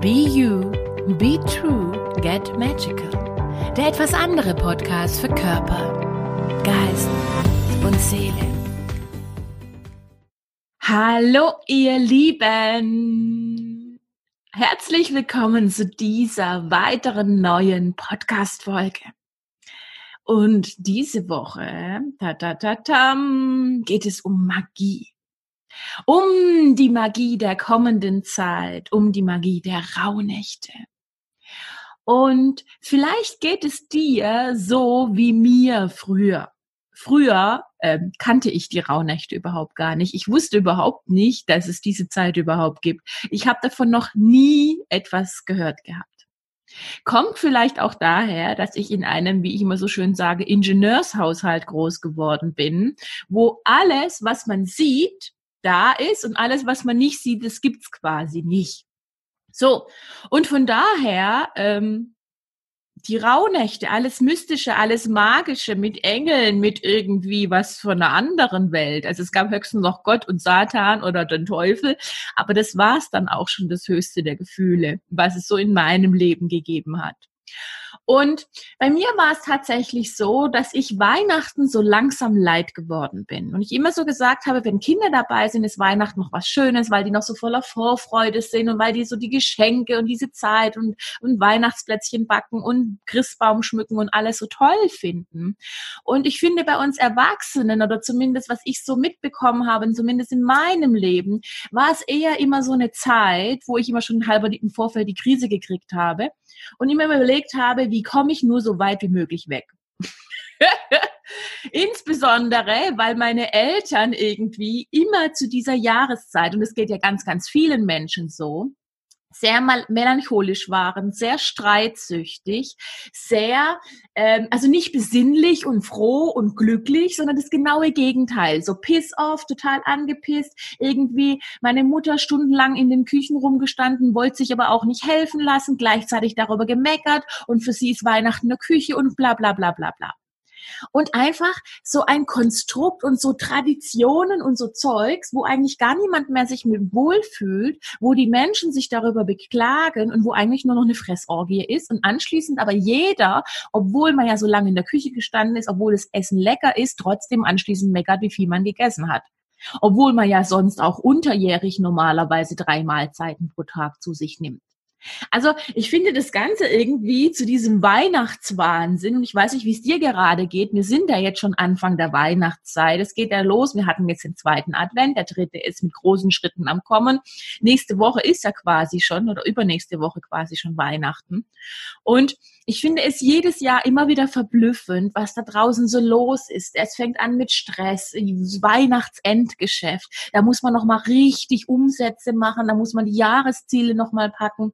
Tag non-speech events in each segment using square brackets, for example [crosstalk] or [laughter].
Be You, Be True, Get Magical. Der etwas andere Podcast für Körper, Geist und Seele. Hallo ihr Lieben! Herzlich willkommen zu dieser weiteren neuen Podcast-Folge. Und diese Woche, ta, ta, ta, geht es um Magie um die Magie der kommenden Zeit, um die Magie der Rauhnächte. Und vielleicht geht es dir so wie mir früher. Früher ähm, kannte ich die Rauhnächte überhaupt gar nicht. Ich wusste überhaupt nicht, dass es diese Zeit überhaupt gibt. Ich habe davon noch nie etwas gehört gehabt. Kommt vielleicht auch daher, dass ich in einem, wie ich immer so schön sage, Ingenieurshaushalt groß geworden bin, wo alles, was man sieht, da ist und alles, was man nicht sieht, das gibt's quasi nicht. So, und von daher, ähm, die Rauhnächte, alles Mystische, alles Magische mit Engeln, mit irgendwie was von einer anderen Welt. Also es gab höchstens noch Gott und Satan oder den Teufel, aber das war's dann auch schon das höchste der Gefühle, was es so in meinem Leben gegeben hat. Und bei mir war es tatsächlich so, dass ich Weihnachten so langsam leid geworden bin. Und ich immer so gesagt habe, wenn Kinder dabei sind, ist Weihnachten noch was Schönes, weil die noch so voller Vorfreude sind und weil die so die Geschenke und diese Zeit und, und Weihnachtsplätzchen backen und Christbaum schmücken und alles so toll finden. Und ich finde bei uns Erwachsenen oder zumindest was ich so mitbekommen habe, zumindest in meinem Leben, war es eher immer so eine Zeit, wo ich immer schon halber im Vorfeld die Krise gekriegt habe und immer überlegt habe, wie komme ich nur so weit wie möglich weg. [laughs] Insbesondere, weil meine Eltern irgendwie immer zu dieser Jahreszeit, und es geht ja ganz, ganz vielen Menschen so, sehr mal melancholisch waren, sehr streitsüchtig, sehr, ähm, also nicht besinnlich und froh und glücklich, sondern das genaue Gegenteil. So piss off, total angepisst, irgendwie meine Mutter stundenlang in den Küchen rumgestanden, wollte sich aber auch nicht helfen lassen, gleichzeitig darüber gemeckert und für sie ist Weihnachten in der Küche und bla bla bla bla bla und einfach so ein Konstrukt und so Traditionen und so Zeugs, wo eigentlich gar niemand mehr sich mit wohlfühlt, wo die Menschen sich darüber beklagen und wo eigentlich nur noch eine Fressorgie ist und anschließend aber jeder, obwohl man ja so lange in der Küche gestanden ist, obwohl das Essen lecker ist, trotzdem anschließend meckert, wie viel man gegessen hat. Obwohl man ja sonst auch unterjährig normalerweise drei Mahlzeiten pro Tag zu sich nimmt. Also ich finde das Ganze irgendwie zu diesem Weihnachtswahnsinn und ich weiß nicht, wie es dir gerade geht. Wir sind ja jetzt schon Anfang der Weihnachtszeit. Es geht ja los. Wir hatten jetzt den zweiten Advent, der dritte ist mit großen Schritten am Kommen. Nächste Woche ist ja quasi schon oder übernächste Woche quasi schon Weihnachten. Und ich finde es jedes Jahr immer wieder verblüffend, was da draußen so los ist. Es fängt an mit Stress, Weihnachtsendgeschäft. Da muss man noch mal richtig Umsätze machen, da muss man die Jahresziele noch mal packen.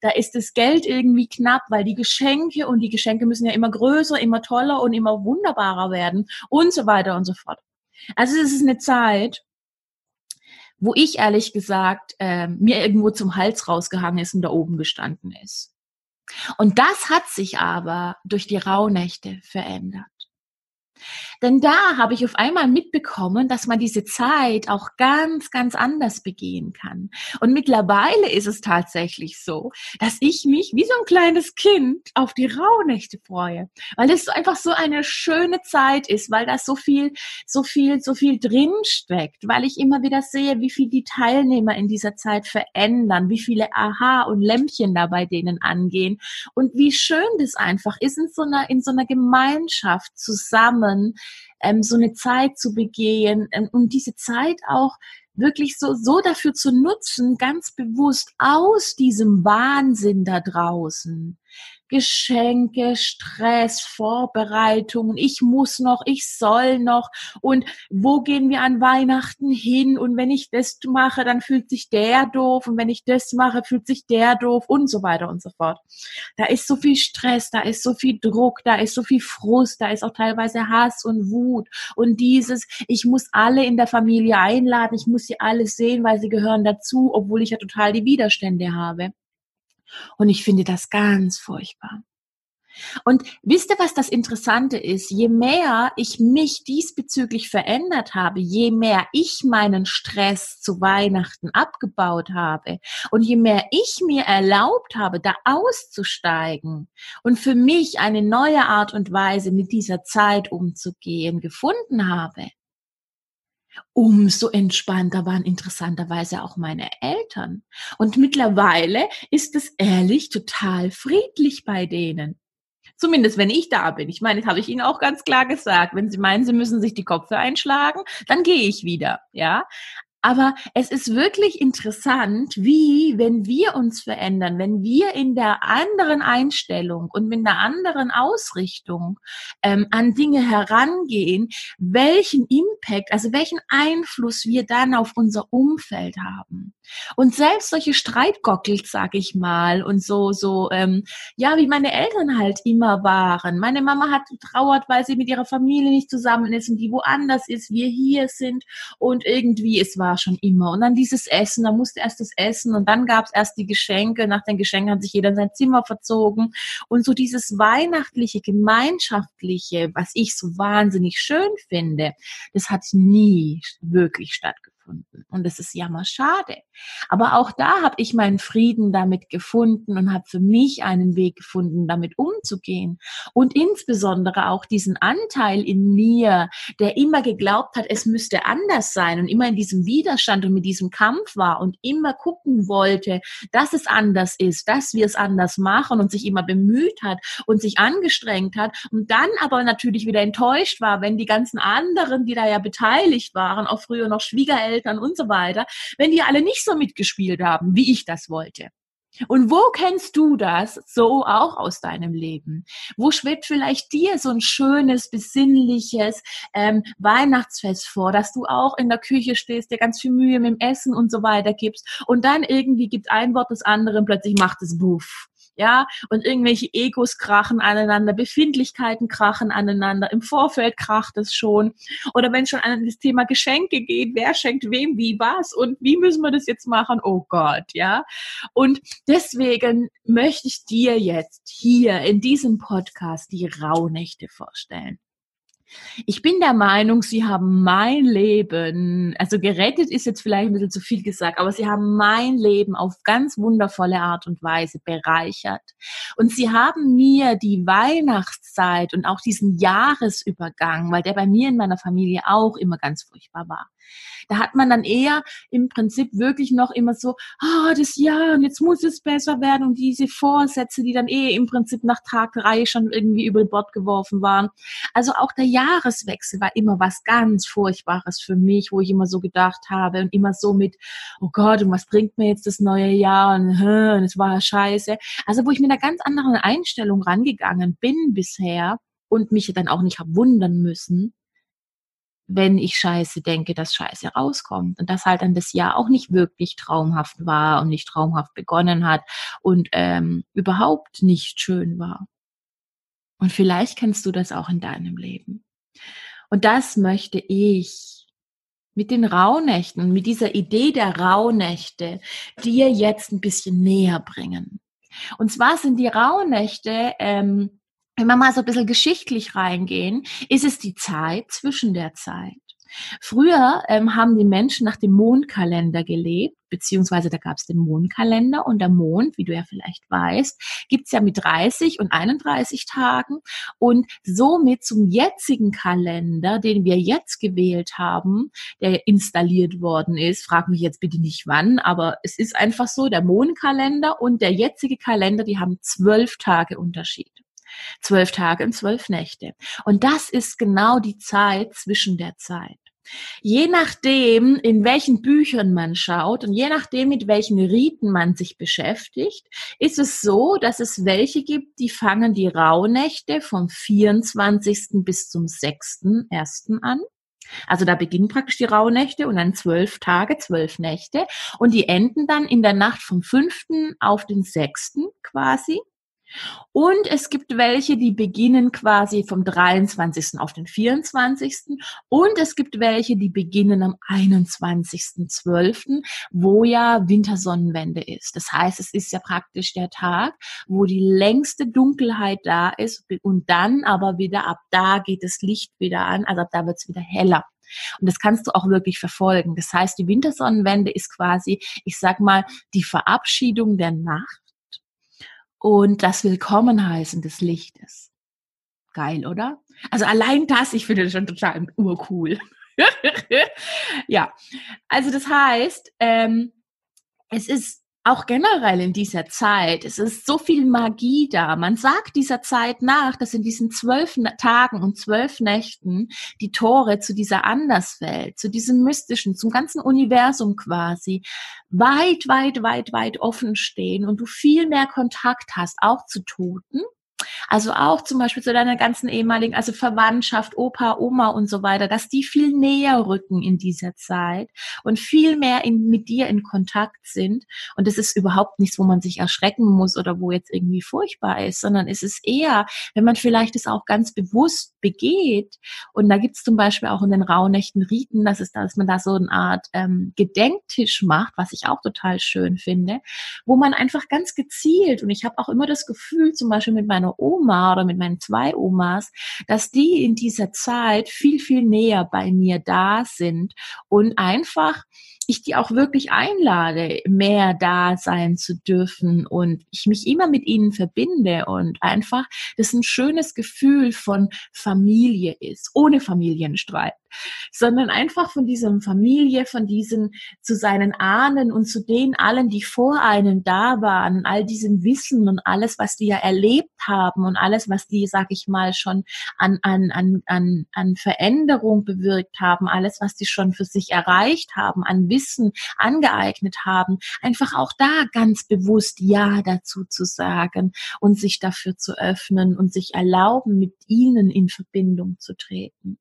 Da ist das Geld irgendwie knapp, weil die Geschenke und die Geschenke müssen ja immer größer, immer toller und immer wunderbarer werden und so weiter und so fort. Also es ist eine Zeit, wo ich ehrlich gesagt äh, mir irgendwo zum Hals rausgehangen ist und da oben gestanden ist. Und das hat sich aber durch die Rauhnächte verändert. Denn da habe ich auf einmal mitbekommen, dass man diese Zeit auch ganz, ganz anders begehen kann. Und mittlerweile ist es tatsächlich so, dass ich mich wie so ein kleines Kind auf die Rauhnächte freue, weil es einfach so eine schöne Zeit ist, weil da so viel, so viel, so viel drinsteckt, weil ich immer wieder sehe, wie viel die Teilnehmer in dieser Zeit verändern, wie viele Aha und Lämpchen da bei denen angehen und wie schön das einfach ist, in so einer, in so einer Gemeinschaft zusammen ähm, so eine Zeit zu begehen ähm, und diese Zeit auch wirklich so, so dafür zu nutzen, ganz bewusst aus diesem Wahnsinn da draußen, Geschenke, Stress, Vorbereitungen, ich muss noch, ich soll noch. Und wo gehen wir an Weihnachten hin? Und wenn ich das mache, dann fühlt sich der doof. Und wenn ich das mache, fühlt sich der doof. Und so weiter und so fort. Da ist so viel Stress, da ist so viel Druck, da ist so viel Frust, da ist auch teilweise Hass und Wut. Und dieses, ich muss alle in der Familie einladen, ich muss sie alle sehen, weil sie gehören dazu, obwohl ich ja total die Widerstände habe. Und ich finde das ganz furchtbar. Und wisst ihr, was das Interessante ist? Je mehr ich mich diesbezüglich verändert habe, je mehr ich meinen Stress zu Weihnachten abgebaut habe und je mehr ich mir erlaubt habe, da auszusteigen und für mich eine neue Art und Weise mit dieser Zeit umzugehen gefunden habe, umso entspannter waren interessanterweise auch meine Eltern. Und mittlerweile ist es ehrlich total friedlich bei denen. Zumindest wenn ich da bin. Ich meine, das habe ich Ihnen auch ganz klar gesagt. Wenn Sie meinen, Sie müssen sich die Köpfe einschlagen, dann gehe ich wieder. Ja. Aber es ist wirklich interessant, wie, wenn wir uns verändern, wenn wir in der anderen Einstellung und mit einer anderen Ausrichtung ähm, an Dinge herangehen, welchen Impact, also welchen Einfluss wir dann auf unser Umfeld haben. Und selbst solche Streitgockels, sag ich mal, und so, so, ähm, ja, wie meine Eltern halt immer waren. Meine Mama hat trauert, weil sie mit ihrer Familie nicht zusammen ist und die woanders ist, wir hier sind und irgendwie, es war schon immer. Und dann dieses Essen, da musste erst das Essen und dann gab es erst die Geschenke. Nach den Geschenken hat sich jeder in sein Zimmer verzogen. Und so dieses weihnachtliche, gemeinschaftliche, was ich so wahnsinnig schön finde, das hat nie wirklich stattgefunden gefunden. Und es ist jammerschade. Aber auch da habe ich meinen Frieden damit gefunden und habe für mich einen Weg gefunden, damit umzugehen. Und insbesondere auch diesen Anteil in mir, der immer geglaubt hat, es müsste anders sein und immer in diesem Widerstand und mit diesem Kampf war und immer gucken wollte, dass es anders ist, dass wir es anders machen und sich immer bemüht hat und sich angestrengt hat und dann aber natürlich wieder enttäuscht war, wenn die ganzen anderen, die da ja beteiligt waren, auch früher noch Schwiegereltern, Eltern und so weiter, wenn die alle nicht so mitgespielt haben, wie ich das wollte. Und wo kennst du das so auch aus deinem Leben? Wo schwebt vielleicht dir so ein schönes, besinnliches ähm, Weihnachtsfest vor, dass du auch in der Küche stehst, dir ganz viel Mühe mit dem Essen und so weiter gibst und dann irgendwie gibt ein Wort das andere und plötzlich macht es Buff ja, und irgendwelche Egos krachen aneinander, Befindlichkeiten krachen aneinander, im Vorfeld kracht es schon. Oder wenn es schon an das Thema Geschenke geht, wer schenkt wem wie was und wie müssen wir das jetzt machen? Oh Gott, ja. Und deswegen möchte ich dir jetzt hier in diesem Podcast die Rauhnächte vorstellen. Ich bin der Meinung, sie haben mein Leben, also gerettet ist jetzt vielleicht ein bisschen zu viel gesagt, aber sie haben mein Leben auf ganz wundervolle Art und Weise bereichert. Und sie haben mir die Weihnachtszeit und auch diesen Jahresübergang, weil der bei mir in meiner Familie auch immer ganz furchtbar war, da hat man dann eher im Prinzip wirklich noch immer so, ah, oh, das Jahr und jetzt muss es besser werden und diese Vorsätze, die dann eh im Prinzip nach Tag drei schon irgendwie über Bord geworfen waren. Also auch der Jahreswechsel war immer was ganz Furchtbares für mich, wo ich immer so gedacht habe und immer so mit, oh Gott, und was bringt mir jetzt das neue Jahr und, und es war scheiße. Also wo ich mit einer ganz anderen Einstellung rangegangen bin bisher und mich dann auch nicht habe wundern müssen, wenn ich Scheiße denke, dass Scheiße rauskommt. Und dass halt dann das Jahr auch nicht wirklich traumhaft war und nicht traumhaft begonnen hat und ähm, überhaupt nicht schön war. Und vielleicht kennst du das auch in deinem Leben. Und das möchte ich mit den Rauhnächten, mit dieser Idee der Rauhnächte dir jetzt ein bisschen näher bringen. Und zwar sind die Rauhnächte ähm, wenn wir mal so ein bisschen geschichtlich reingehen, ist es die Zeit zwischen der Zeit. Früher ähm, haben die Menschen nach dem Mondkalender gelebt, beziehungsweise da gab es den Mondkalender und der Mond, wie du ja vielleicht weißt, gibt's ja mit 30 und 31 Tagen und somit zum jetzigen Kalender, den wir jetzt gewählt haben, der installiert worden ist, frag mich jetzt bitte nicht wann, aber es ist einfach so, der Mondkalender und der jetzige Kalender, die haben zwölf Tage Unterschied. Zwölf Tage und zwölf Nächte. Und das ist genau die Zeit zwischen der Zeit. Je nachdem, in welchen Büchern man schaut und je nachdem, mit welchen Riten man sich beschäftigt, ist es so, dass es welche gibt, die fangen die Rauhnächte vom 24. bis zum 6.1. an. Also da beginnen praktisch die Rauhnächte und dann zwölf Tage, zwölf Nächte und die enden dann in der Nacht vom 5. auf den 6. quasi. Und es gibt welche, die beginnen quasi vom 23. auf den 24. Und es gibt welche, die beginnen am 21.12., wo ja Wintersonnenwende ist. Das heißt, es ist ja praktisch der Tag, wo die längste Dunkelheit da ist und dann aber wieder ab da geht das Licht wieder an, also ab da wird es wieder heller. Und das kannst du auch wirklich verfolgen. Das heißt, die Wintersonnenwende ist quasi, ich sag mal, die Verabschiedung der Nacht und das Willkommenheißen des Lichtes. Geil, oder? Also allein das, ich finde das schon total urcool. [laughs] ja, also das heißt, ähm, es ist auch generell in dieser Zeit, es ist so viel Magie da. Man sagt dieser Zeit nach, dass in diesen zwölf Tagen und zwölf Nächten die Tore zu dieser Anderswelt, zu diesem Mystischen, zum ganzen Universum quasi, weit, weit, weit, weit offen stehen und du viel mehr Kontakt hast, auch zu Toten also auch zum Beispiel zu deiner ganzen ehemaligen, also Verwandtschaft, Opa, Oma und so weiter, dass die viel näher rücken in dieser Zeit und viel mehr in, mit dir in Kontakt sind. Und das ist überhaupt nichts, wo man sich erschrecken muss oder wo jetzt irgendwie furchtbar ist, sondern es ist eher, wenn man vielleicht es auch ganz bewusst begeht. Und da gibt es zum Beispiel auch in den Rauhnächten Riten, dass, es, dass man da so eine Art ähm, Gedenktisch macht, was ich auch total schön finde, wo man einfach ganz gezielt, und ich habe auch immer das Gefühl, zum Beispiel mit meiner Oma oder mit meinen zwei Omas, dass die in dieser Zeit viel, viel näher bei mir da sind und einfach ich die auch wirklich einlade, mehr da sein zu dürfen und ich mich immer mit ihnen verbinde und einfach das ein schönes Gefühl von Familie ist, ohne Familienstreit sondern einfach von diesem Familie, von diesen zu seinen Ahnen und zu den allen, die vor einem da waren und all diesem Wissen und alles, was die ja erlebt haben und alles, was die, sag ich mal, schon an, an, an, an, an Veränderung bewirkt haben, alles, was die schon für sich erreicht haben, an Wissen angeeignet haben, einfach auch da ganz bewusst Ja dazu zu sagen und sich dafür zu öffnen und sich erlauben, mit ihnen in Verbindung zu treten.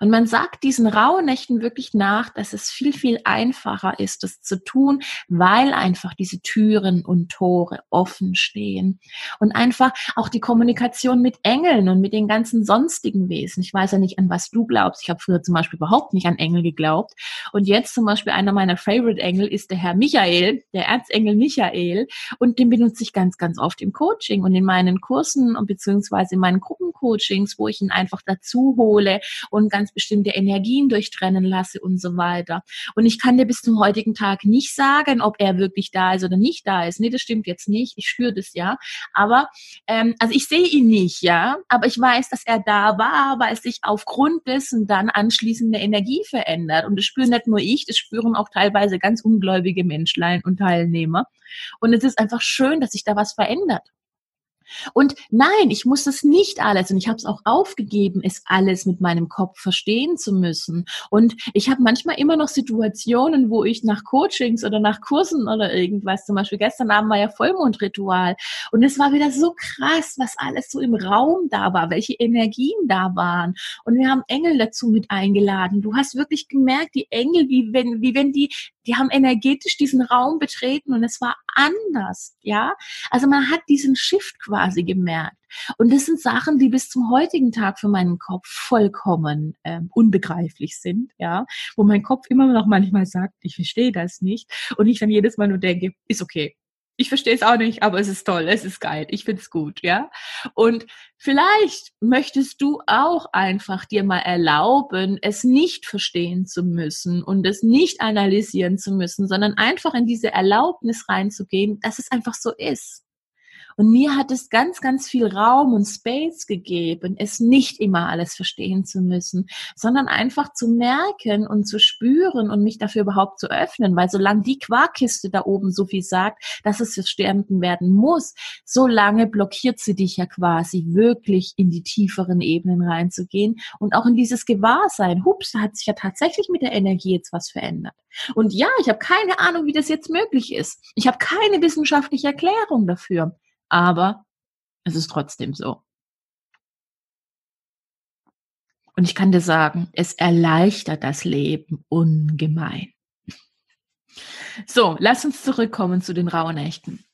Und man sagt diesen Rauhnächten wirklich nach, dass es viel, viel einfacher ist, das zu tun, weil einfach diese Türen und Tore offen stehen. Und einfach auch die Kommunikation mit Engeln und mit den ganzen sonstigen Wesen. Ich weiß ja nicht, an was du glaubst. Ich habe früher zum Beispiel überhaupt nicht an Engel geglaubt. Und jetzt zum Beispiel einer meiner Favorite Engel ist der Herr Michael, der Erzengel Michael. Und den benutze ich ganz, ganz oft im Coaching und in meinen Kursen und beziehungsweise in meinen Gruppencoachings, wo ich ihn einfach dazu hole und ganz bestimmte Energien durchtrennen lasse und so weiter. Und ich kann dir bis zum heutigen Tag nicht sagen, ob er wirklich da ist oder nicht da ist. Nee, das stimmt jetzt nicht. Ich spüre das ja. Aber, ähm, also ich sehe ihn nicht, ja. Aber ich weiß, dass er da war, weil sich aufgrund dessen dann anschließend eine Energie verändert. Und das spüren nicht nur ich, das spüren auch teilweise ganz ungläubige Menschlein und Teilnehmer. Und es ist einfach schön, dass sich da was verändert. Und nein, ich muss das nicht alles und ich habe es auch aufgegeben, es alles mit meinem Kopf verstehen zu müssen. Und ich habe manchmal immer noch Situationen, wo ich nach Coachings oder nach Kursen oder irgendwas, zum Beispiel gestern Abend war ja Vollmondritual und es war wieder so krass, was alles so im Raum da war, welche Energien da waren. Und wir haben Engel dazu mit eingeladen. Du hast wirklich gemerkt, die Engel, wie wenn, wie wenn die die haben energetisch diesen Raum betreten und es war anders, ja. Also man hat diesen Shift quasi gemerkt. Und das sind Sachen, die bis zum heutigen Tag für meinen Kopf vollkommen ähm, unbegreiflich sind, ja. Wo mein Kopf immer noch manchmal sagt, ich verstehe das nicht. Und ich dann jedes Mal nur denke, ist okay, ich verstehe es auch nicht, aber es ist toll, es ist geil, ich finde es gut, ja. Und vielleicht möchtest du auch einfach dir mal erlauben, es nicht verstehen zu müssen und es nicht analysieren zu müssen, sondern einfach in diese Erlaubnis reinzugehen, dass es einfach so ist. Und mir hat es ganz, ganz viel Raum und Space gegeben, es nicht immer alles verstehen zu müssen, sondern einfach zu merken und zu spüren und mich dafür überhaupt zu öffnen, weil solange die Quarkkiste da oben so viel sagt, dass es verstanden werden muss, solange blockiert sie dich ja quasi wirklich in die tieferen Ebenen reinzugehen und auch in dieses Gewahrsein. Hups, da hat sich ja tatsächlich mit der Energie jetzt was verändert. Und ja, ich habe keine Ahnung, wie das jetzt möglich ist. Ich habe keine wissenschaftliche Erklärung dafür aber es ist trotzdem so. Und ich kann dir sagen, es erleichtert das Leben ungemein. So, lass uns zurückkommen zu den Rauhnächten.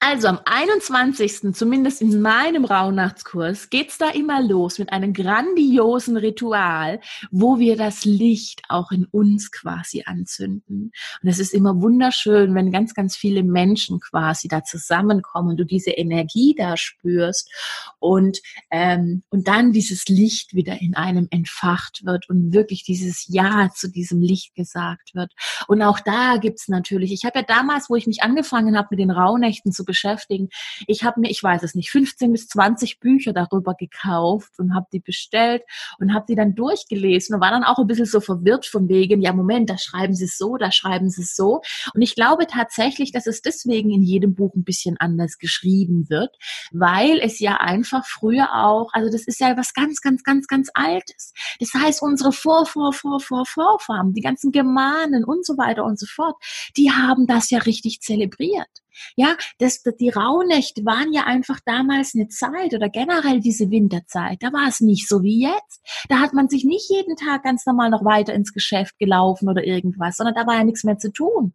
Also am 21. zumindest in meinem Rauhnachtskurs geht's da immer los mit einem grandiosen Ritual, wo wir das Licht auch in uns quasi anzünden. Und es ist immer wunderschön, wenn ganz, ganz viele Menschen quasi da zusammenkommen und du diese Energie da spürst und, ähm, und dann dieses Licht wieder in einem entfacht wird und wirklich dieses Ja zu diesem Licht gesagt wird. Und auch da gibt's natürlich, ich habe ja damals, wo ich mich angefangen habe mit den Rauhnächten, Nachrichten zu beschäftigen. Ich habe mir, ich weiß es nicht, 15 bis 20 Bücher darüber gekauft und habe die bestellt und habe die dann durchgelesen und war dann auch ein bisschen so verwirrt von wegen, ja Moment, da schreiben sie es so, da schreiben sie es so. Und ich glaube tatsächlich, dass es deswegen in jedem Buch ein bisschen anders geschrieben wird, weil es ja einfach früher auch, also das ist ja was ganz, ganz, ganz, ganz Altes. Das heißt, unsere Vor, Vor, Vor, Vor, Vorfahren, die ganzen Germanen und so weiter und so fort, die haben das ja richtig zelebriert. Ja, das, die Rauhnächte waren ja einfach damals eine Zeit oder generell diese Winterzeit. Da war es nicht so wie jetzt. Da hat man sich nicht jeden Tag ganz normal noch weiter ins Geschäft gelaufen oder irgendwas, sondern da war ja nichts mehr zu tun.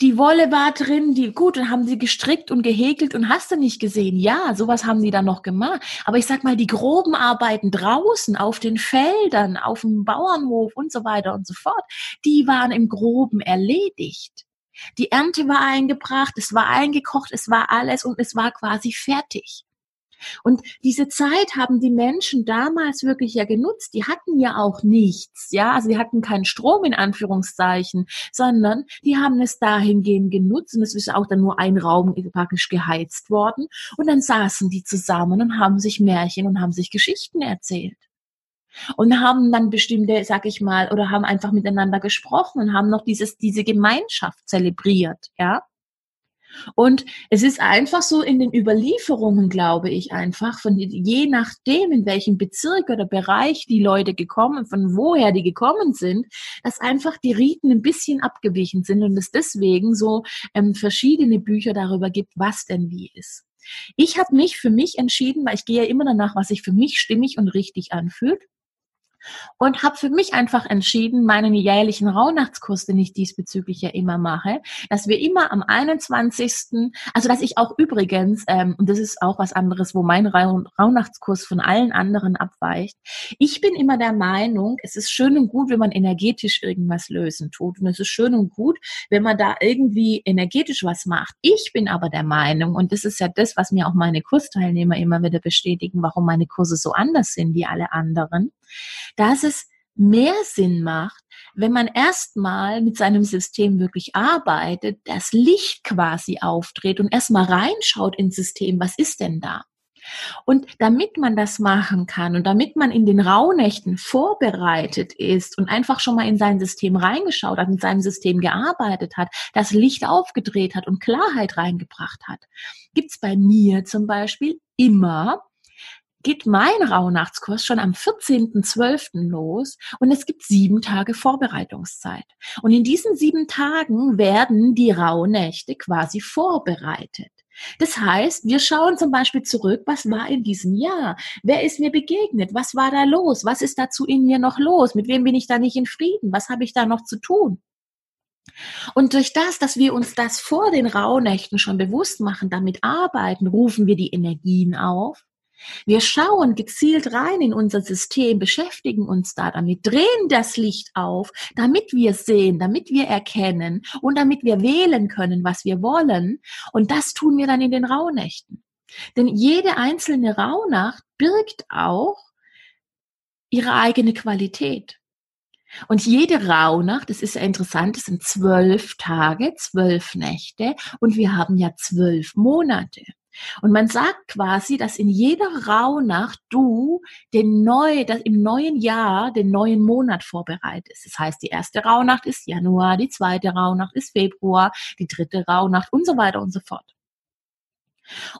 Die Wolle war drin, die gut, dann haben sie gestrickt und gehäkelt und hast du nicht gesehen. Ja, sowas haben die dann noch gemacht. Aber ich sag mal, die groben Arbeiten draußen auf den Feldern, auf dem Bauernhof und so weiter und so fort, die waren im Groben erledigt. Die Ernte war eingebracht, es war eingekocht, es war alles und es war quasi fertig. Und diese Zeit haben die Menschen damals wirklich ja genutzt. Die hatten ja auch nichts, ja, also die hatten keinen Strom in Anführungszeichen, sondern die haben es dahingehend genutzt und es ist auch dann nur ein Raum praktisch geheizt worden. Und dann saßen die zusammen und haben sich Märchen und haben sich Geschichten erzählt und haben dann bestimmte, sag ich mal, oder haben einfach miteinander gesprochen und haben noch dieses, diese Gemeinschaft zelebriert, ja. Und es ist einfach so in den Überlieferungen, glaube ich, einfach von je nachdem, in welchem Bezirk oder Bereich die Leute gekommen, von woher die gekommen sind, dass einfach die Riten ein bisschen abgewichen sind und es deswegen so ähm, verschiedene Bücher darüber gibt, was denn wie ist. Ich habe mich für mich entschieden, weil ich gehe ja immer danach, was sich für mich stimmig und richtig anfühlt und habe für mich einfach entschieden, meinen jährlichen Rauhnachtskurs, den ich diesbezüglich ja immer mache, dass wir immer am 21., also dass ich auch übrigens, ähm, und das ist auch was anderes, wo mein Rauhnachtskurs von allen anderen abweicht, ich bin immer der Meinung, es ist schön und gut, wenn man energetisch irgendwas lösen tut und es ist schön und gut, wenn man da irgendwie energetisch was macht. Ich bin aber der Meinung, und das ist ja das, was mir auch meine Kursteilnehmer immer wieder bestätigen, warum meine Kurse so anders sind wie alle anderen, dass es mehr Sinn macht, wenn man erstmal mit seinem System wirklich arbeitet, das Licht quasi aufdreht und erstmal reinschaut ins System, was ist denn da? Und damit man das machen kann und damit man in den Rauhnächten vorbereitet ist und einfach schon mal in sein System reingeschaut hat, mit seinem System gearbeitet hat, das Licht aufgedreht hat und Klarheit reingebracht hat, gibt's bei mir zum Beispiel immer geht mein Rauhnachtskurs schon am 14.12. los und es gibt sieben Tage Vorbereitungszeit. Und in diesen sieben Tagen werden die Rauhnächte quasi vorbereitet. Das heißt, wir schauen zum Beispiel zurück, was war in diesem Jahr? Wer ist mir begegnet? Was war da los? Was ist dazu in mir noch los? Mit wem bin ich da nicht in Frieden? Was habe ich da noch zu tun? Und durch das, dass wir uns das vor den Rauhnächten schon bewusst machen, damit arbeiten, rufen wir die Energien auf wir schauen gezielt rein in unser System, beschäftigen uns da damit, drehen das Licht auf, damit wir sehen, damit wir erkennen und damit wir wählen können, was wir wollen. Und das tun wir dann in den Rauhnächten. Denn jede einzelne Rauhnacht birgt auch ihre eigene Qualität. Und jede Rauhnacht, das ist ja interessant, das sind zwölf Tage, zwölf Nächte und wir haben ja zwölf Monate. Und man sagt quasi, dass in jeder Rauhnacht du den neu, das im neuen Jahr den neuen Monat vorbereitest. Das heißt, die erste Rauhnacht ist Januar, die zweite Rauhnacht ist Februar, die dritte Rauhnacht und so weiter und so fort.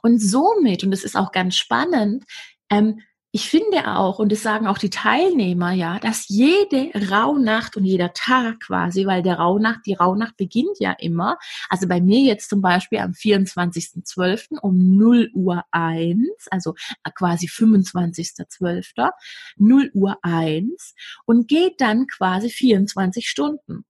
Und somit, und das ist auch ganz spannend, ähm, ich finde auch, und das sagen auch die Teilnehmer, ja, dass jede Rauhnacht und jeder Tag quasi, weil der Rauhnacht, die Rauhnacht beginnt ja immer, also bei mir jetzt zum Beispiel am 24.12. um 0 Uhr 1, also quasi 25.12., 0 Uhr 1 und geht dann quasi 24 Stunden.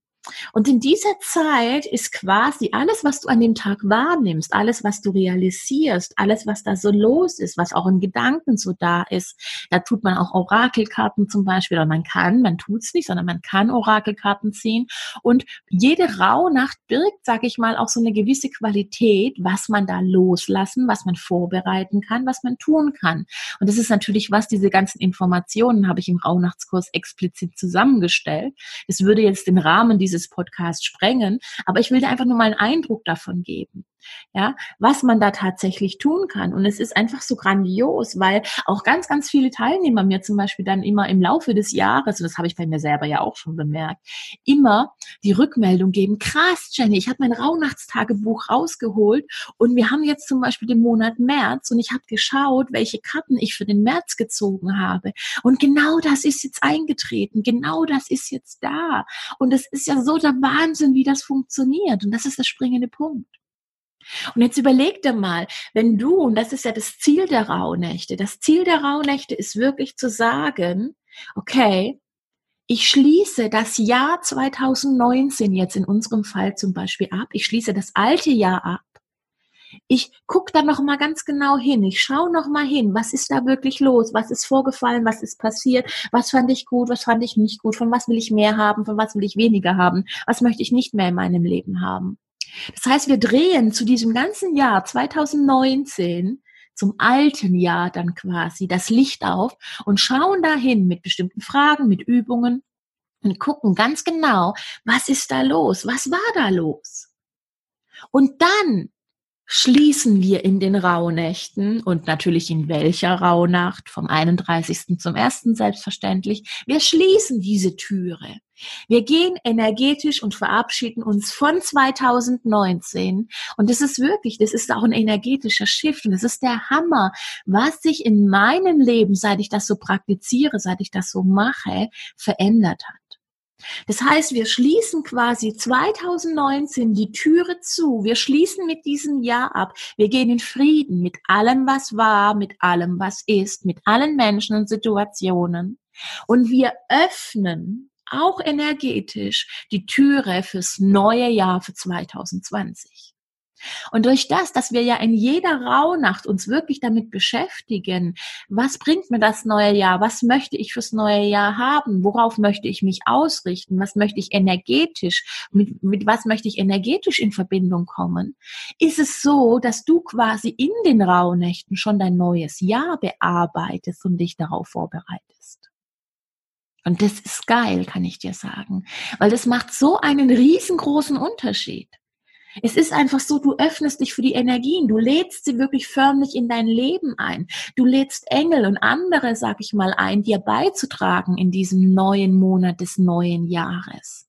Und in dieser Zeit ist quasi alles, was du an dem Tag wahrnimmst, alles, was du realisierst, alles, was da so los ist, was auch in Gedanken so da ist. Da tut man auch Orakelkarten zum Beispiel, oder man kann, man tut's nicht, sondern man kann Orakelkarten ziehen. Und jede Rauhnacht birgt, sag ich mal, auch so eine gewisse Qualität, was man da loslassen, was man vorbereiten kann, was man tun kann. Und das ist natürlich was, diese ganzen Informationen habe ich im Rauhnachtskurs explizit zusammengestellt. Es würde jetzt den Rahmen dieses dieses Podcast sprengen, aber ich will dir einfach nur mal einen Eindruck davon geben ja, was man da tatsächlich tun kann. Und es ist einfach so grandios, weil auch ganz, ganz viele Teilnehmer mir zum Beispiel dann immer im Laufe des Jahres, und das habe ich bei mir selber ja auch schon bemerkt, immer die Rückmeldung geben, krass, Jenny, ich habe mein Rauhnachtstagebuch rausgeholt und wir haben jetzt zum Beispiel den Monat März und ich habe geschaut, welche Karten ich für den März gezogen habe. Und genau das ist jetzt eingetreten, genau das ist jetzt da. Und es ist ja so der Wahnsinn, wie das funktioniert. Und das ist der springende Punkt. Und jetzt überleg dir mal, wenn du, und das ist ja das Ziel der Rauhnächte, das Ziel der Rauhnächte ist wirklich zu sagen, okay, ich schließe das Jahr 2019 jetzt in unserem Fall zum Beispiel ab. Ich schließe das alte Jahr ab. Ich gucke da noch mal ganz genau hin. Ich schaue noch mal hin, was ist da wirklich los? Was ist vorgefallen? Was ist passiert? Was fand ich gut? Was fand ich nicht gut? Von was will ich mehr haben? Von was will ich weniger haben? Was möchte ich nicht mehr in meinem Leben haben? Das heißt, wir drehen zu diesem ganzen Jahr 2019 zum alten Jahr dann quasi das Licht auf und schauen dahin mit bestimmten Fragen, mit Übungen und gucken ganz genau, was ist da los? Was war da los? Und dann schließen wir in den Rauhnächten und natürlich in welcher Rauhnacht, vom 31. zum 1. selbstverständlich, wir schließen diese Türe. Wir gehen energetisch und verabschieden uns von 2019. Und das ist wirklich, das ist auch ein energetischer Shift und das ist der Hammer, was sich in meinem Leben, seit ich das so praktiziere, seit ich das so mache, verändert hat. Das heißt, wir schließen quasi 2019 die Türe zu. Wir schließen mit diesem Jahr ab. Wir gehen in Frieden mit allem, was war, mit allem, was ist, mit allen Menschen und Situationen. Und wir öffnen auch energetisch die Türe fürs neue Jahr für 2020. Und durch das, dass wir ja in jeder Rauhnacht uns wirklich damit beschäftigen, was bringt mir das neue Jahr? Was möchte ich fürs neue Jahr haben? Worauf möchte ich mich ausrichten? Was möchte ich energetisch, mit, mit was möchte ich energetisch in Verbindung kommen? Ist es so, dass du quasi in den Rauhnächten schon dein neues Jahr bearbeitest und dich darauf vorbereitest? Und das ist geil, kann ich dir sagen, weil das macht so einen riesengroßen Unterschied. Es ist einfach so, du öffnest dich für die Energien, du lädst sie wirklich förmlich in dein Leben ein. Du lädst Engel und andere, sag ich mal, ein, dir beizutragen in diesem neuen Monat des neuen Jahres.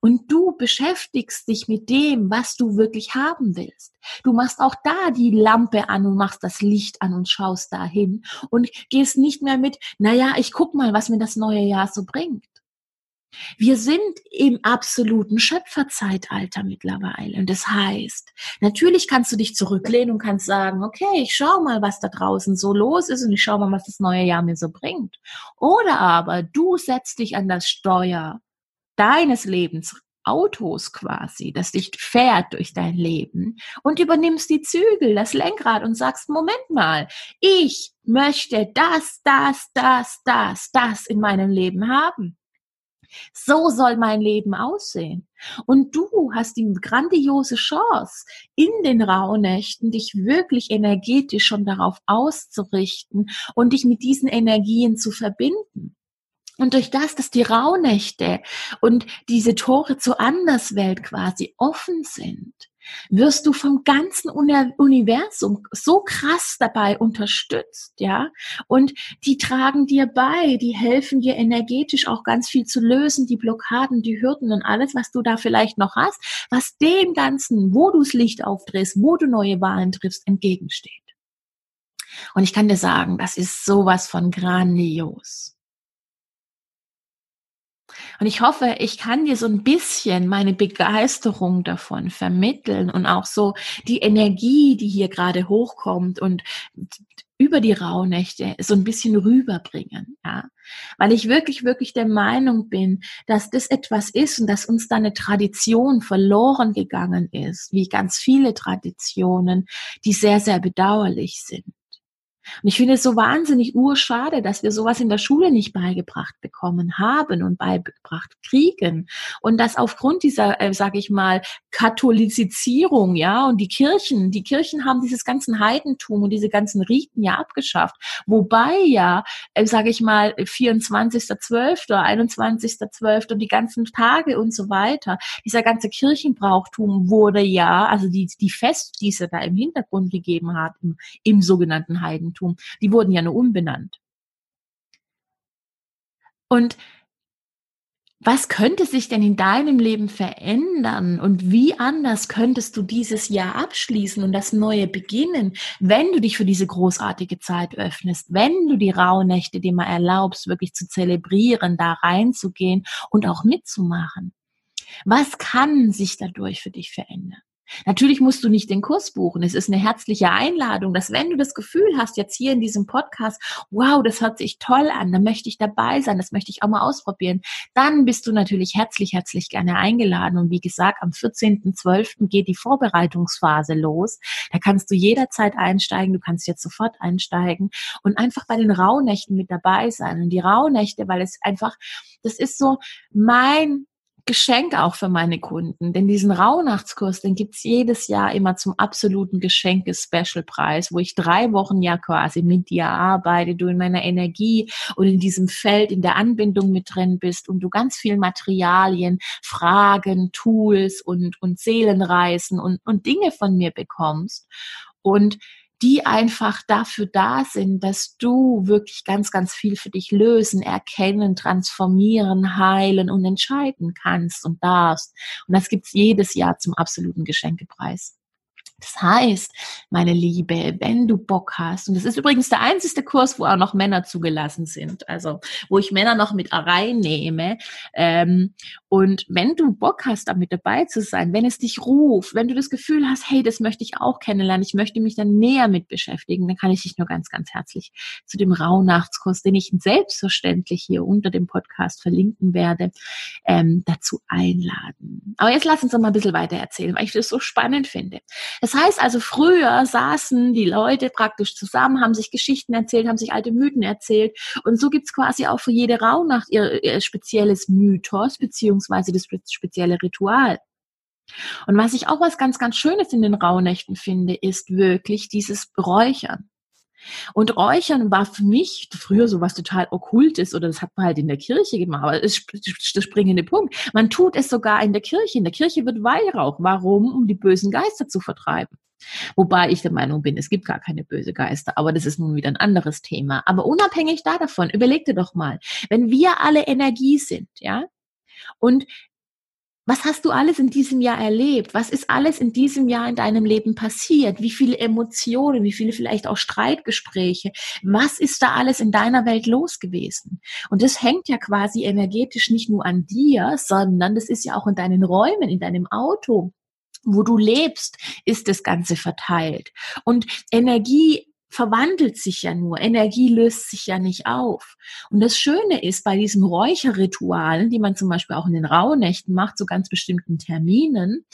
Und du beschäftigst dich mit dem, was du wirklich haben willst. Du machst auch da die Lampe an und machst das Licht an und schaust dahin und gehst nicht mehr mit, naja, ich guck mal, was mir das neue Jahr so bringt. Wir sind im absoluten Schöpferzeitalter mittlerweile. Und das heißt, natürlich kannst du dich zurücklehnen und kannst sagen, okay, ich schau mal, was da draußen so los ist und ich schau mal, was das neue Jahr mir so bringt. Oder aber du setzt dich an das Steuer deines Lebens, Autos quasi, das dich fährt durch dein Leben und übernimmst die Zügel, das Lenkrad und sagst, Moment mal, ich möchte das, das, das, das, das in meinem Leben haben. So soll mein Leben aussehen. Und du hast die grandiose Chance, in den Rauhnächten dich wirklich energetisch schon darauf auszurichten und dich mit diesen Energien zu verbinden. Und durch das, dass die Rauhnächte und diese Tore zur Anderswelt quasi offen sind, wirst du vom ganzen Universum so krass dabei unterstützt, ja? Und die tragen dir bei, die helfen dir energetisch auch ganz viel zu lösen, die Blockaden, die Hürden und alles, was du da vielleicht noch hast, was dem Ganzen, wo du das Licht aufdrehst, wo du neue Wahlen triffst, entgegensteht. Und ich kann dir sagen, das ist sowas von grandios. Und ich hoffe, ich kann dir so ein bisschen meine Begeisterung davon vermitteln und auch so die Energie, die hier gerade hochkommt und über die Rauhnächte so ein bisschen rüberbringen, ja. Weil ich wirklich, wirklich der Meinung bin, dass das etwas ist und dass uns da eine Tradition verloren gegangen ist, wie ganz viele Traditionen, die sehr, sehr bedauerlich sind. Und ich finde es so wahnsinnig urschade, dass wir sowas in der Schule nicht beigebracht bekommen haben und beigebracht kriegen. Und dass aufgrund dieser, äh, sage ich mal, Katholizisierung, ja, und die Kirchen, die Kirchen haben dieses ganzen Heidentum und diese ganzen Riten ja abgeschafft. Wobei ja, äh, sage ich mal, 24.12., 21.12. und die ganzen Tage und so weiter, dieser ganze Kirchenbrauchtum wurde ja, also die, die Fest, die es da im Hintergrund gegeben hat, im, im sogenannten Heidentum, Eigentum. Die wurden ja nur umbenannt. Und was könnte sich denn in deinem Leben verändern und wie anders könntest du dieses Jahr abschließen und das Neue beginnen, wenn du dich für diese großartige Zeit öffnest, wenn du die Rauhnächte dir mal erlaubst, wirklich zu zelebrieren, da reinzugehen und auch mitzumachen? Was kann sich dadurch für dich verändern? Natürlich musst du nicht den Kurs buchen. Es ist eine herzliche Einladung, dass wenn du das Gefühl hast, jetzt hier in diesem Podcast, wow, das hört sich toll an, dann möchte ich dabei sein, das möchte ich auch mal ausprobieren, dann bist du natürlich herzlich, herzlich gerne eingeladen. Und wie gesagt, am 14.12. geht die Vorbereitungsphase los. Da kannst du jederzeit einsteigen, du kannst jetzt sofort einsteigen und einfach bei den Rauhnächten mit dabei sein. Und die Rauhnächte, weil es einfach, das ist so mein Geschenk auch für meine Kunden. Denn diesen Rauhnachtskurs, den gibt's jedes Jahr immer zum absoluten Geschenke-Special-Preis, wo ich drei Wochen ja quasi mit dir arbeite, du in meiner Energie und in diesem Feld, in der Anbindung mit drin bist und du ganz viel Materialien, Fragen, Tools und, und Seelenreisen und, und Dinge von mir bekommst. Und die einfach dafür da sind, dass du wirklich ganz, ganz viel für dich lösen, erkennen, transformieren, heilen und entscheiden kannst und darfst. Und das gibt's jedes Jahr zum absoluten Geschenkepreis. Das heißt, meine Liebe, wenn du Bock hast, und das ist übrigens der einzige Kurs, wo auch noch Männer zugelassen sind, also wo ich Männer noch mit reinnehme. Ähm, und wenn du Bock hast, damit dabei zu sein, wenn es dich ruft, wenn du das Gefühl hast, hey, das möchte ich auch kennenlernen, ich möchte mich dann näher mit beschäftigen, dann kann ich dich nur ganz, ganz herzlich zu dem Rauhnachtskurs, den ich selbstverständlich hier unter dem Podcast verlinken werde, ähm, dazu einladen. Aber jetzt lass uns noch mal ein bisschen weiter erzählen, weil ich das so spannend finde. Das heißt also, früher saßen die Leute praktisch zusammen, haben sich Geschichten erzählt, haben sich alte Mythen erzählt. Und so gibt's quasi auch für jede Rauhnacht ihr, ihr spezielles Mythos beziehungsweise das spezielle Ritual. Und was ich auch was ganz, ganz Schönes in den Rauhnächten finde, ist wirklich dieses Räuchern. Und Räuchern war für mich früher so was total Okkultes oder das hat man halt in der Kirche gemacht. Aber das ist der springende Punkt. Man tut es sogar in der Kirche. In der Kirche wird Weihrauch. Warum? Um die bösen Geister zu vertreiben. Wobei ich der Meinung bin, es gibt gar keine böse Geister, aber das ist nun wieder ein anderes Thema. Aber unabhängig da davon, überleg dir doch mal, wenn wir alle Energie sind, ja, und was hast du alles in diesem Jahr erlebt? Was ist alles in diesem Jahr in deinem Leben passiert? Wie viele Emotionen, wie viele vielleicht auch Streitgespräche? Was ist da alles in deiner Welt los gewesen? Und das hängt ja quasi energetisch nicht nur an dir, sondern das ist ja auch in deinen Räumen, in deinem Auto, wo du lebst, ist das Ganze verteilt. Und Energie verwandelt sich ja nur. Energie löst sich ja nicht auf. Und das Schöne ist bei diesen Räucherritualen, die man zum Beispiel auch in den Rauhnächten macht, zu ganz bestimmten Terminen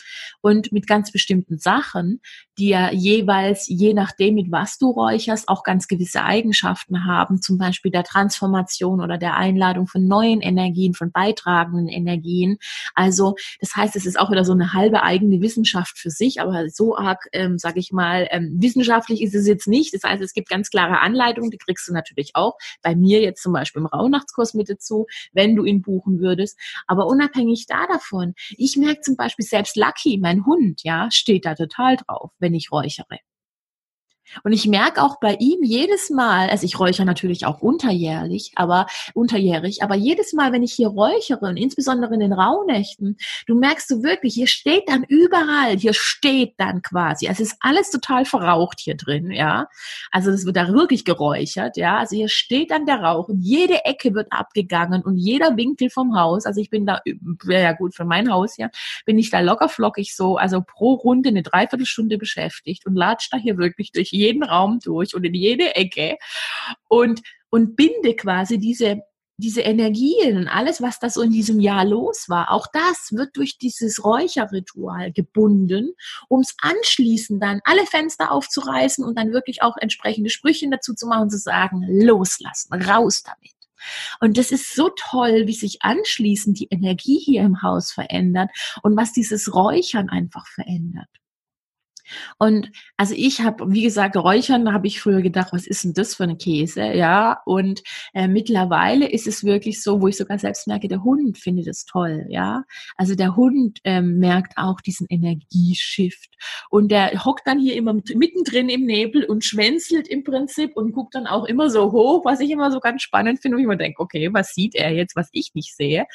und mit ganz bestimmten Sachen, die ja jeweils, je nachdem, mit was du räucherst, auch ganz gewisse Eigenschaften haben, zum Beispiel der Transformation oder der Einladung von neuen Energien, von beitragenden Energien. Also das heißt, es ist auch wieder so eine halbe eigene Wissenschaft für sich, aber so arg, ähm, sage ich mal, ähm, wissenschaftlich ist es jetzt nicht. Das heißt, es gibt ganz klare Anleitungen, die kriegst du natürlich auch bei mir jetzt zum Beispiel im Rauhnachtskurs mit dazu, wenn du ihn buchen würdest. Aber unabhängig da davon, ich merke zum Beispiel selbst Lucky, mein Hund, ja, steht da total drauf, wenn ich räuchere. Und ich merke auch bei ihm jedes Mal, also ich räuchere natürlich auch unterjährlich, aber unterjährig, aber jedes Mal, wenn ich hier räuchere und insbesondere in den Rauhnächten, du merkst du wirklich, hier steht dann überall, hier steht dann quasi, also es ist alles total verraucht hier drin, ja. Also es wird da wirklich geräuchert, ja. Also hier steht dann der Rauch und jede Ecke wird abgegangen und jeder Winkel vom Haus, also ich bin da, wäre ja gut für mein Haus, ja, bin ich da locker flockig so, also pro Runde eine Dreiviertelstunde beschäftigt und latsch da hier wirklich durch jeden Raum durch und in jede Ecke und, und binde quasi diese diese Energien und alles, was da so in diesem Jahr los war, auch das wird durch dieses Räucherritual gebunden, um es anschließend dann alle Fenster aufzureißen und dann wirklich auch entsprechende Sprüche dazu zu machen zu sagen, loslassen, raus damit. Und das ist so toll, wie sich anschließend die Energie hier im Haus verändert und was dieses Räuchern einfach verändert. Und also ich habe, wie gesagt, Räuchern, da habe ich früher gedacht, was ist denn das für eine Käse, ja? Und äh, mittlerweile ist es wirklich so, wo ich sogar selbst merke, der Hund findet es toll, ja? Also der Hund ähm, merkt auch diesen Energieshift und der hockt dann hier immer mittendrin im Nebel und schwänzelt im Prinzip und guckt dann auch immer so hoch, was ich immer so ganz spannend finde, wo ich immer denke, okay, was sieht er jetzt, was ich nicht sehe?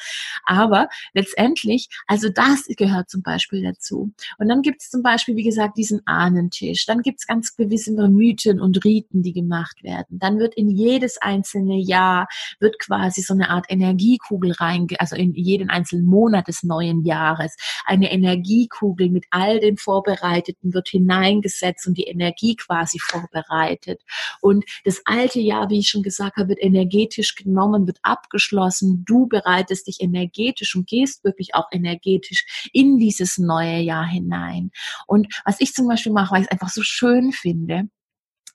Aber letztendlich, also das gehört zum Beispiel dazu. Und dann gibt es zum Beispiel, wie gesagt, diesen Ahnentisch. Dann gibt es ganz gewisse Mythen und Riten, die gemacht werden. Dann wird in jedes einzelne Jahr, wird quasi so eine Art Energiekugel reinge, also in jeden einzelnen Monat des neuen Jahres, eine Energiekugel mit all dem Vorbereiteten wird hineingesetzt und die Energie quasi vorbereitet. Und das alte Jahr, wie ich schon gesagt habe, wird energetisch genommen, wird abgeschlossen. Du bereitest dich energetisch und gehst wirklich auch energetisch in dieses neue Jahr hinein. Und was ich zum Beispiel mache, weil ich es einfach so schön finde,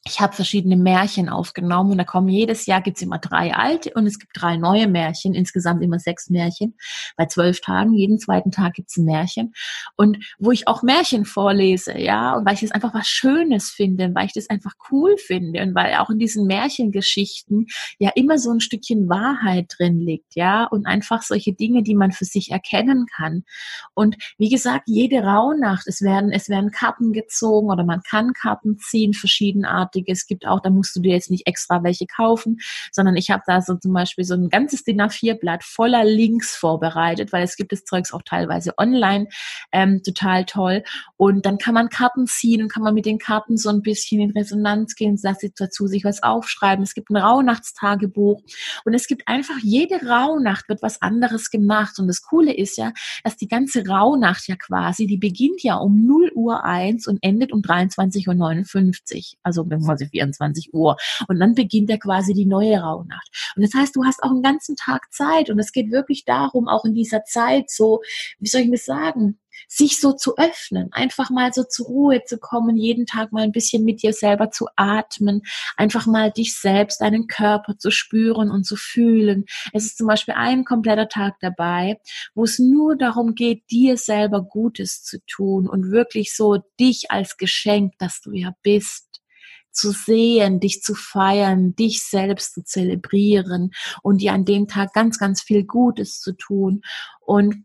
ich habe verschiedene Märchen aufgenommen und da kommen jedes Jahr gibt's immer drei alte und es gibt drei neue Märchen, insgesamt immer sechs Märchen. Bei zwölf Tagen, jeden zweiten Tag gibt's ein Märchen. Und wo ich auch Märchen vorlese, ja, und weil ich das einfach was Schönes finde, weil ich das einfach cool finde und weil auch in diesen Märchengeschichten ja immer so ein Stückchen Wahrheit drin liegt, ja, und einfach solche Dinge, die man für sich erkennen kann. Und wie gesagt, jede Rauhnacht, es werden, es werden Karten gezogen oder man kann Karten ziehen, verschiedenartig es gibt auch, da musst du dir jetzt nicht extra welche kaufen, sondern ich habe da so zum Beispiel so ein ganzes DIN A4-Blatt voller Links vorbereitet, weil es gibt das Zeugs auch teilweise online, ähm, total toll. Und dann kann man Karten ziehen und kann man mit den Karten so ein bisschen in Resonanz gehen, dazu sich was aufschreiben. Es gibt ein Rauhnachtstagebuch und es gibt einfach jede Rauhnacht wird was anderes gemacht. Und das Coole ist ja, dass die ganze Rauhnacht ja quasi, die beginnt ja um 0 Uhr 1 und endet um 23.59 Uhr. Also wenn quasi 24 Uhr. Und dann beginnt ja quasi die neue Rauhnacht. Und das heißt, du hast auch einen ganzen Tag Zeit. Und es geht wirklich darum, auch in dieser Zeit so, wie soll ich das sagen? sich so zu öffnen, einfach mal so zur Ruhe zu kommen, jeden Tag mal ein bisschen mit dir selber zu atmen, einfach mal dich selbst, deinen Körper zu spüren und zu fühlen. Es ist zum Beispiel ein kompletter Tag dabei, wo es nur darum geht, dir selber Gutes zu tun und wirklich so dich als Geschenk, das du ja bist, zu sehen, dich zu feiern, dich selbst zu zelebrieren und dir an dem Tag ganz, ganz viel Gutes zu tun. Und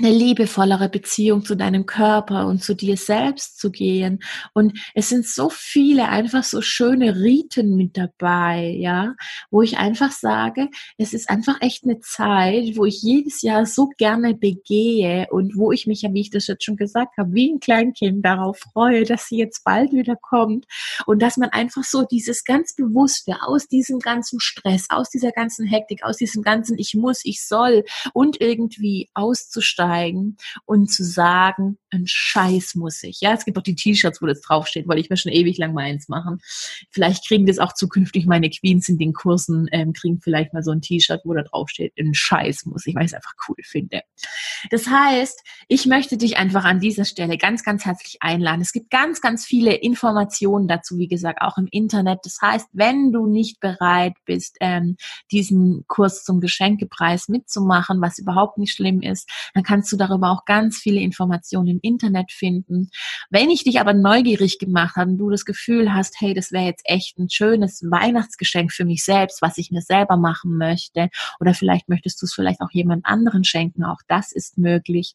eine liebevollere Beziehung zu deinem Körper und zu dir selbst zu gehen. Und es sind so viele einfach so schöne Riten mit dabei, ja, wo ich einfach sage, es ist einfach echt eine Zeit, wo ich jedes Jahr so gerne begehe und wo ich mich ja, wie ich das jetzt schon gesagt habe, wie ein Kleinkind darauf freue, dass sie jetzt bald wieder kommt und dass man einfach so dieses ganz bewusste aus diesem ganzen Stress, aus dieser ganzen Hektik, aus diesem ganzen ich muss, ich soll und irgendwie auszusteigen einzusteigen und zu sagen, ein Scheiß muss ich. Ja, es gibt auch die T-Shirts, wo das draufsteht, weil ich mir schon ewig lang mal eins machen. Vielleicht kriegen das auch zukünftig meine Queens in den Kursen, ähm, kriegen vielleicht mal so ein T-Shirt, wo da draufsteht, ein Scheiß muss ich, weil ich es einfach cool finde. Das heißt, ich möchte dich einfach an dieser Stelle ganz, ganz herzlich einladen. Es gibt ganz, ganz viele Informationen dazu, wie gesagt, auch im Internet. Das heißt, wenn du nicht bereit bist, ähm, diesen Kurs zum Geschenkepreis mitzumachen, was überhaupt nicht schlimm ist, dann kannst kannst du darüber auch ganz viele Informationen im Internet finden. Wenn ich dich aber neugierig gemacht habe und du das Gefühl hast, hey, das wäre jetzt echt ein schönes Weihnachtsgeschenk für mich selbst, was ich mir selber machen möchte, oder vielleicht möchtest du es vielleicht auch jemand anderen schenken, auch das ist möglich,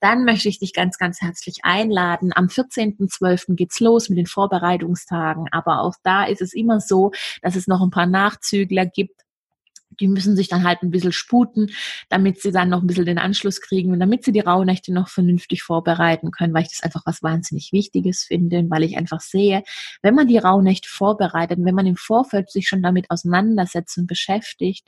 dann möchte ich dich ganz, ganz herzlich einladen. Am 14.12. geht's los mit den Vorbereitungstagen, aber auch da ist es immer so, dass es noch ein paar Nachzügler gibt die müssen sich dann halt ein bisschen sputen, damit sie dann noch ein bisschen den Anschluss kriegen und damit sie die Rauhnächte noch vernünftig vorbereiten können, weil ich das einfach was wahnsinnig Wichtiges finde, weil ich einfach sehe, wenn man die Rauhnächte vorbereitet, wenn man im Vorfeld sich schon damit auseinandersetzt und beschäftigt,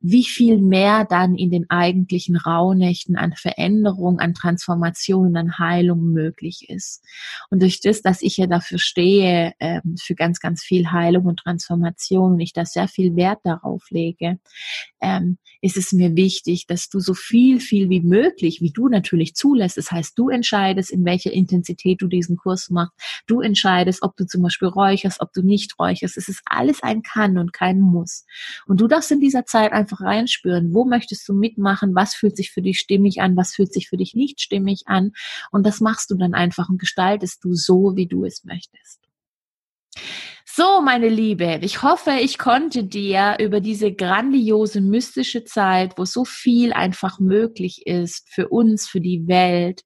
wie viel mehr dann in den eigentlichen Rauhnächten an Veränderung, an Transformation, an Heilung möglich ist. Und durch das, dass ich ja dafür stehe, ähm, für ganz, ganz viel Heilung und Transformation und ich da sehr viel Wert darauf lege, ähm, ist es mir wichtig, dass du so viel, viel wie möglich, wie du natürlich zulässt, das heißt, du entscheidest, in welcher Intensität du diesen Kurs machst, du entscheidest, ob du zum Beispiel räucherst, ob du nicht räucherst, es ist alles ein Kann und kein Muss. Und du darfst in dieser Zeit einfach reinspüren, wo möchtest du mitmachen, was fühlt sich für dich stimmig an, was fühlt sich für dich nicht stimmig an und das machst du dann einfach und gestaltest du so, wie du es möchtest. So, meine Liebe, ich hoffe, ich konnte dir über diese grandiose mystische Zeit, wo so viel einfach möglich ist für uns, für die Welt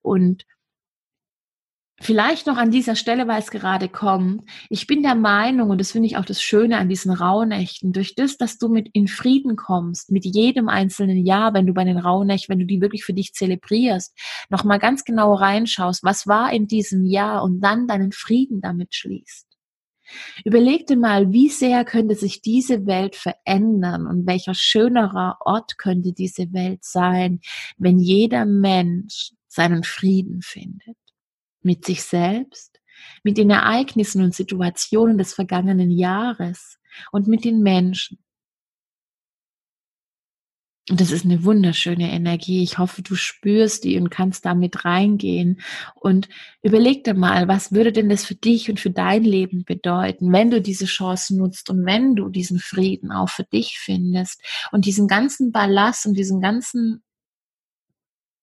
und Vielleicht noch an dieser Stelle, weil es gerade kommt. Ich bin der Meinung, und das finde ich auch das Schöne an diesen Rauhnächten, durch das, dass du mit in Frieden kommst, mit jedem einzelnen Jahr, wenn du bei den Rauhnächten, wenn du die wirklich für dich zelebrierst, nochmal ganz genau reinschaust, was war in diesem Jahr und dann deinen Frieden damit schließt. Überleg dir mal, wie sehr könnte sich diese Welt verändern und welcher schönerer Ort könnte diese Welt sein, wenn jeder Mensch seinen Frieden findet. Mit sich selbst, mit den Ereignissen und Situationen des vergangenen Jahres und mit den Menschen. Und das ist eine wunderschöne Energie. Ich hoffe, du spürst die und kannst damit reingehen. Und überleg dir mal, was würde denn das für dich und für dein Leben bedeuten, wenn du diese Chance nutzt und wenn du diesen Frieden auch für dich findest und diesen ganzen Ballast und diesen ganzen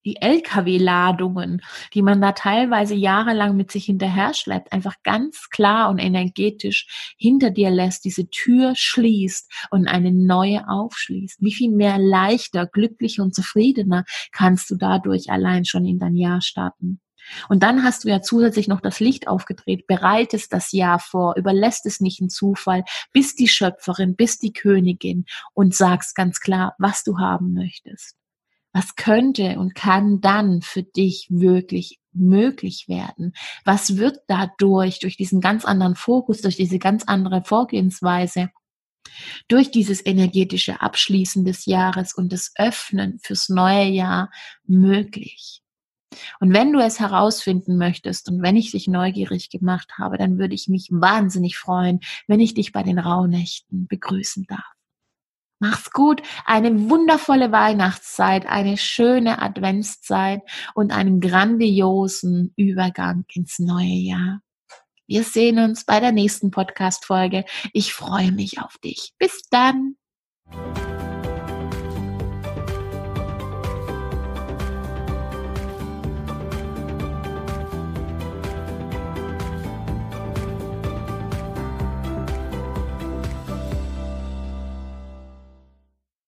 die Lkw-Ladungen, die man da teilweise jahrelang mit sich hinterher schleppt, einfach ganz klar und energetisch hinter dir lässt, diese Tür schließt und eine neue aufschließt. Wie viel mehr leichter, glücklicher und zufriedener kannst du dadurch allein schon in dein Jahr starten? Und dann hast du ja zusätzlich noch das Licht aufgedreht, bereitest das Jahr vor, überlässt es nicht in Zufall, bist die Schöpferin, bist die Königin und sagst ganz klar, was du haben möchtest was könnte und kann dann für dich wirklich möglich werden? Was wird dadurch, durch diesen ganz anderen Fokus, durch diese ganz andere Vorgehensweise, durch dieses energetische Abschließen des Jahres und das Öffnen fürs neue Jahr möglich? Und wenn du es herausfinden möchtest und wenn ich dich neugierig gemacht habe, dann würde ich mich wahnsinnig freuen, wenn ich dich bei den Rauhnächten begrüßen darf. Mach's gut, eine wundervolle Weihnachtszeit, eine schöne Adventszeit und einen grandiosen Übergang ins neue Jahr. Wir sehen uns bei der nächsten Podcast-Folge. Ich freue mich auf dich. Bis dann.